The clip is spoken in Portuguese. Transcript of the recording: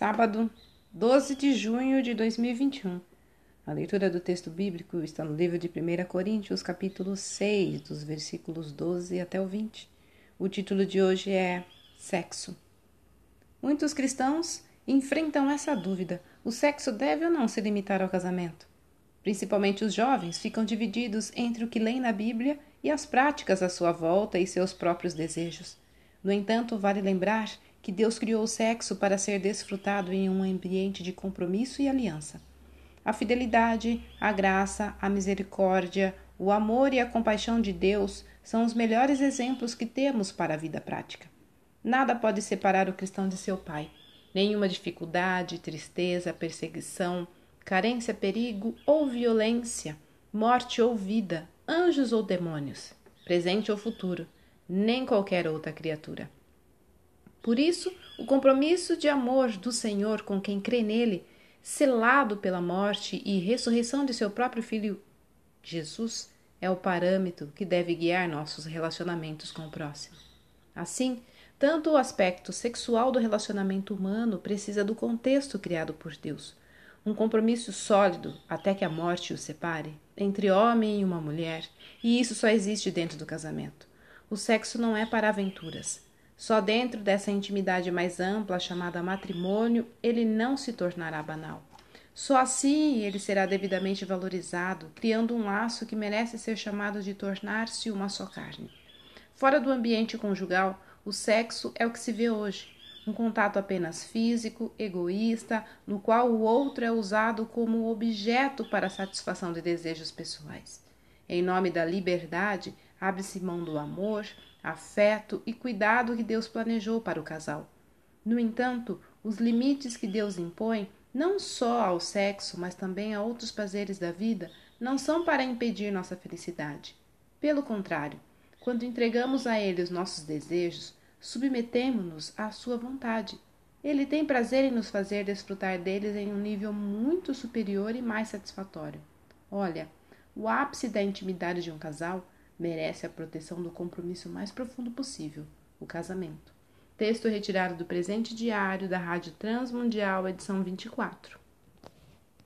Sábado, 12 de junho de 2021. A leitura do texto bíblico está no livro de 1 Coríntios, capítulo 6, dos versículos 12 até o 20. O título de hoje é Sexo. Muitos cristãos enfrentam essa dúvida: o sexo deve ou não se limitar ao casamento? Principalmente os jovens ficam divididos entre o que leem na Bíblia e as práticas à sua volta e seus próprios desejos. No entanto, vale lembrar que Deus criou o sexo para ser desfrutado em um ambiente de compromisso e aliança. A fidelidade, a graça, a misericórdia, o amor e a compaixão de Deus são os melhores exemplos que temos para a vida prática. Nada pode separar o cristão de seu pai. Nenhuma dificuldade, tristeza, perseguição, carência, perigo ou violência, morte ou vida, anjos ou demônios, presente ou futuro, nem qualquer outra criatura. Por isso, o compromisso de amor do Senhor com quem crê nele, selado pela morte e ressurreição de seu próprio Filho Jesus, é o parâmetro que deve guiar nossos relacionamentos com o próximo. Assim, tanto o aspecto sexual do relacionamento humano precisa do contexto criado por Deus, um compromisso sólido até que a morte o separe entre homem e uma mulher, e isso só existe dentro do casamento. O sexo não é para aventuras, só dentro dessa intimidade mais ampla, chamada matrimônio, ele não se tornará banal. Só assim ele será devidamente valorizado, criando um laço que merece ser chamado de tornar-se uma só carne. Fora do ambiente conjugal, o sexo é o que se vê hoje, um contato apenas físico, egoísta, no qual o outro é usado como objeto para a satisfação de desejos pessoais. Em nome da liberdade, abre-se mão do amor, afeto e cuidado que Deus planejou para o casal. No entanto, os limites que Deus impõe, não só ao sexo, mas também a outros prazeres da vida, não são para impedir nossa felicidade. Pelo contrário, quando entregamos a Ele os nossos desejos, submetemos-nos à Sua vontade. Ele tem prazer em nos fazer desfrutar deles em um nível muito superior e mais satisfatório. Olha, o ápice da intimidade de um casal merece a proteção do compromisso mais profundo possível, o casamento. Texto retirado do presente diário da Rádio Transmundial, edição 24.